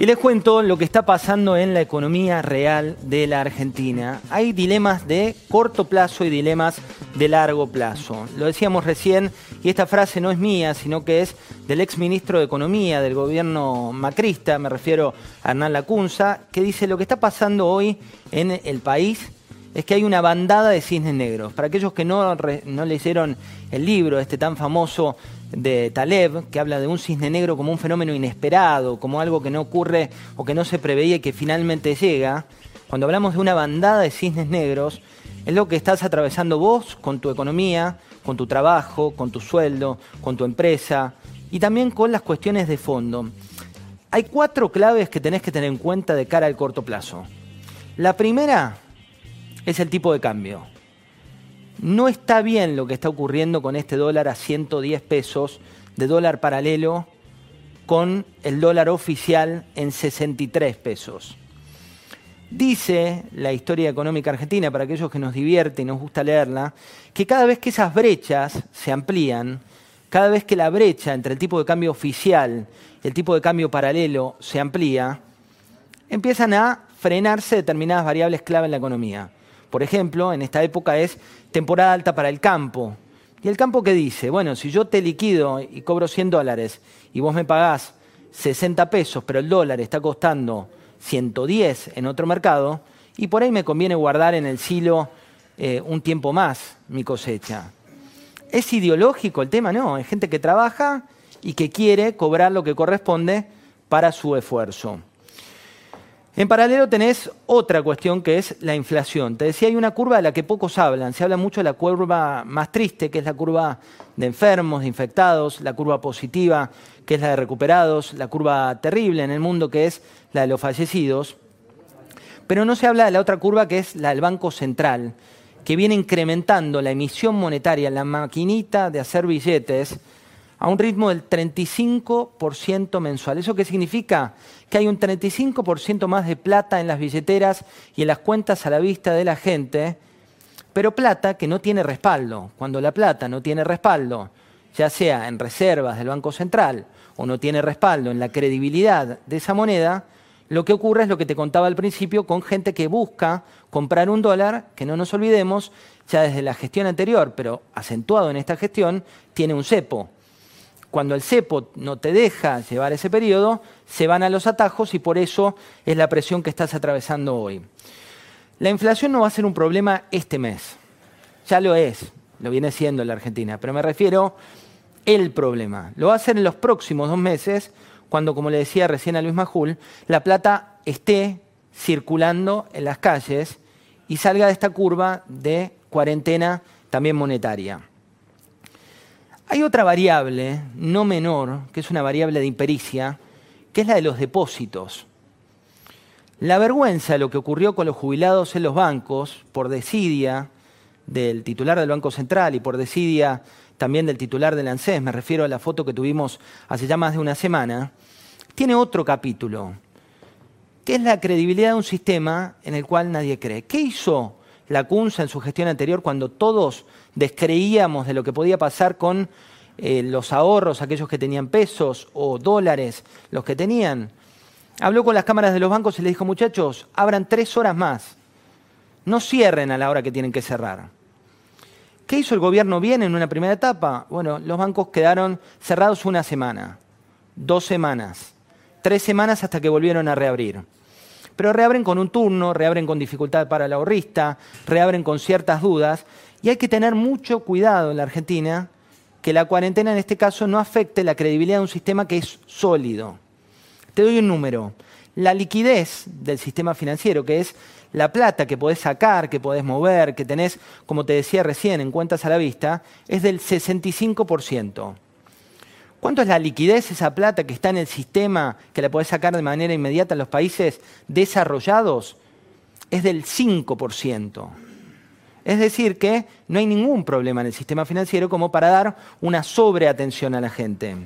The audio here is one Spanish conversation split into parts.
Y les cuento lo que está pasando en la economía real de la Argentina. Hay dilemas de corto plazo y dilemas de largo plazo. Lo decíamos recién, y esta frase no es mía, sino que es del ex ministro de Economía del gobierno macrista, me refiero a Hernán Lacunza, que dice lo que está pasando hoy en el país es que hay una bandada de cisnes negros. Para aquellos que no, no leyeron el libro, este tan famoso de Taleb, que habla de un cisne negro como un fenómeno inesperado, como algo que no ocurre o que no se preveía y que finalmente llega, cuando hablamos de una bandada de cisnes negros, es lo que estás atravesando vos con tu economía, con tu trabajo, con tu sueldo, con tu empresa y también con las cuestiones de fondo. Hay cuatro claves que tenés que tener en cuenta de cara al corto plazo. La primera es el tipo de cambio. No está bien lo que está ocurriendo con este dólar a 110 pesos de dólar paralelo con el dólar oficial en 63 pesos. Dice la historia económica argentina, para aquellos que nos divierte y nos gusta leerla, que cada vez que esas brechas se amplían, cada vez que la brecha entre el tipo de cambio oficial y el tipo de cambio paralelo se amplía, empiezan a frenarse determinadas variables clave en la economía. Por ejemplo, en esta época es temporada alta para el campo. ¿Y el campo qué dice? Bueno, si yo te liquido y cobro 100 dólares y vos me pagás 60 pesos, pero el dólar está costando 110 en otro mercado, y por ahí me conviene guardar en el silo eh, un tiempo más mi cosecha. ¿Es ideológico el tema? No, es gente que trabaja y que quiere cobrar lo que corresponde para su esfuerzo. En paralelo tenés otra cuestión que es la inflación. Te decía, hay una curva de la que pocos hablan. Se habla mucho de la curva más triste, que es la curva de enfermos, de infectados, la curva positiva, que es la de recuperados, la curva terrible en el mundo, que es la de los fallecidos. Pero no se habla de la otra curva, que es la del Banco Central, que viene incrementando la emisión monetaria, la maquinita de hacer billetes, a un ritmo del 35% mensual. ¿Eso qué significa? Que hay un 35% más de plata en las billeteras y en las cuentas a la vista de la gente, pero plata que no tiene respaldo. Cuando la plata no tiene respaldo, ya sea en reservas del Banco Central o no tiene respaldo en la credibilidad de esa moneda, lo que ocurre es lo que te contaba al principio con gente que busca comprar un dólar, que no nos olvidemos, ya desde la gestión anterior, pero acentuado en esta gestión, tiene un cepo cuando el cepo no te deja llevar ese periodo, se van a los atajos y por eso es la presión que estás atravesando hoy. La inflación no va a ser un problema este mes. Ya lo es, lo viene siendo en la Argentina, pero me refiero el problema. Lo va a ser en los próximos dos meses, cuando, como le decía recién a Luis Majul, la plata esté circulando en las calles y salga de esta curva de cuarentena también monetaria. Hay otra variable, no menor, que es una variable de impericia, que es la de los depósitos. La vergüenza de lo que ocurrió con los jubilados en los bancos, por desidia del titular del Banco Central y por desidia también del titular del ANSES, me refiero a la foto que tuvimos hace ya más de una semana, tiene otro capítulo, que es la credibilidad de un sistema en el cual nadie cree. ¿Qué hizo la CUNSA en su gestión anterior cuando todos descreíamos de lo que podía pasar con eh, los ahorros, aquellos que tenían pesos o dólares, los que tenían. Habló con las cámaras de los bancos y le dijo, muchachos, abran tres horas más. No cierren a la hora que tienen que cerrar. ¿Qué hizo el gobierno bien en una primera etapa? Bueno, los bancos quedaron cerrados una semana, dos semanas, tres semanas hasta que volvieron a reabrir. Pero reabren con un turno, reabren con dificultad para el ahorrista, reabren con ciertas dudas y hay que tener mucho cuidado en la Argentina que la cuarentena en este caso no afecte la credibilidad de un sistema que es sólido. Te doy un número. La liquidez del sistema financiero, que es la plata que podés sacar, que podés mover, que tenés, como te decía recién, en cuentas a la vista, es del 65%. ¿Cuánto es la liquidez, esa plata que está en el sistema, que la podés sacar de manera inmediata en los países desarrollados? Es del 5%. Es decir, que no hay ningún problema en el sistema financiero como para dar una sobreatención a la gente.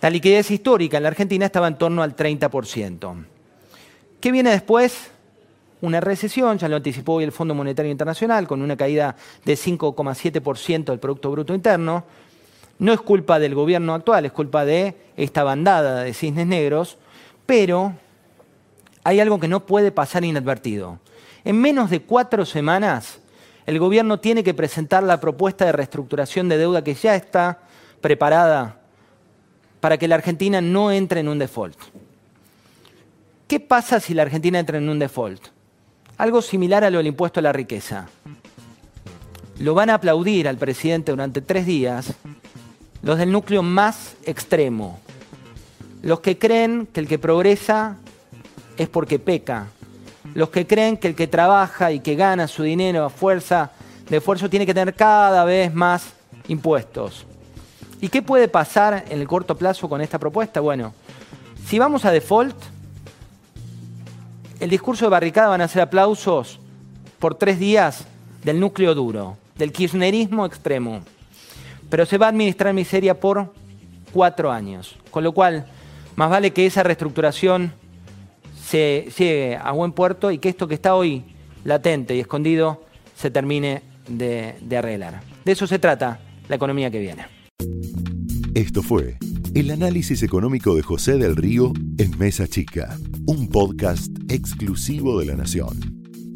La liquidez histórica en la Argentina estaba en torno al 30%. ¿Qué viene después? Una recesión, ya lo anticipó hoy el Fondo Monetario Internacional, con una caída de 5,7% del Producto Bruto Interno. No es culpa del gobierno actual, es culpa de esta bandada de cisnes negros, pero hay algo que no puede pasar inadvertido. En menos de cuatro semanas, el gobierno tiene que presentar la propuesta de reestructuración de deuda que ya está preparada para que la Argentina no entre en un default. ¿Qué pasa si la Argentina entra en un default? Algo similar a lo del impuesto a la riqueza. Lo van a aplaudir al presidente durante tres días los del núcleo más extremo, los que creen que el que progresa es porque peca, los que creen que el que trabaja y que gana su dinero a fuerza de esfuerzo tiene que tener cada vez más impuestos. ¿Y qué puede pasar en el corto plazo con esta propuesta? Bueno, si vamos a default, el discurso de barricada van a ser aplausos por tres días del núcleo duro, del kirchnerismo extremo pero se va a administrar miseria por cuatro años. Con lo cual, más vale que esa reestructuración se llegue a buen puerto y que esto que está hoy latente y escondido se termine de, de arreglar. De eso se trata la economía que viene. Esto fue el análisis económico de José del Río en Mesa Chica, un podcast exclusivo de la Nación.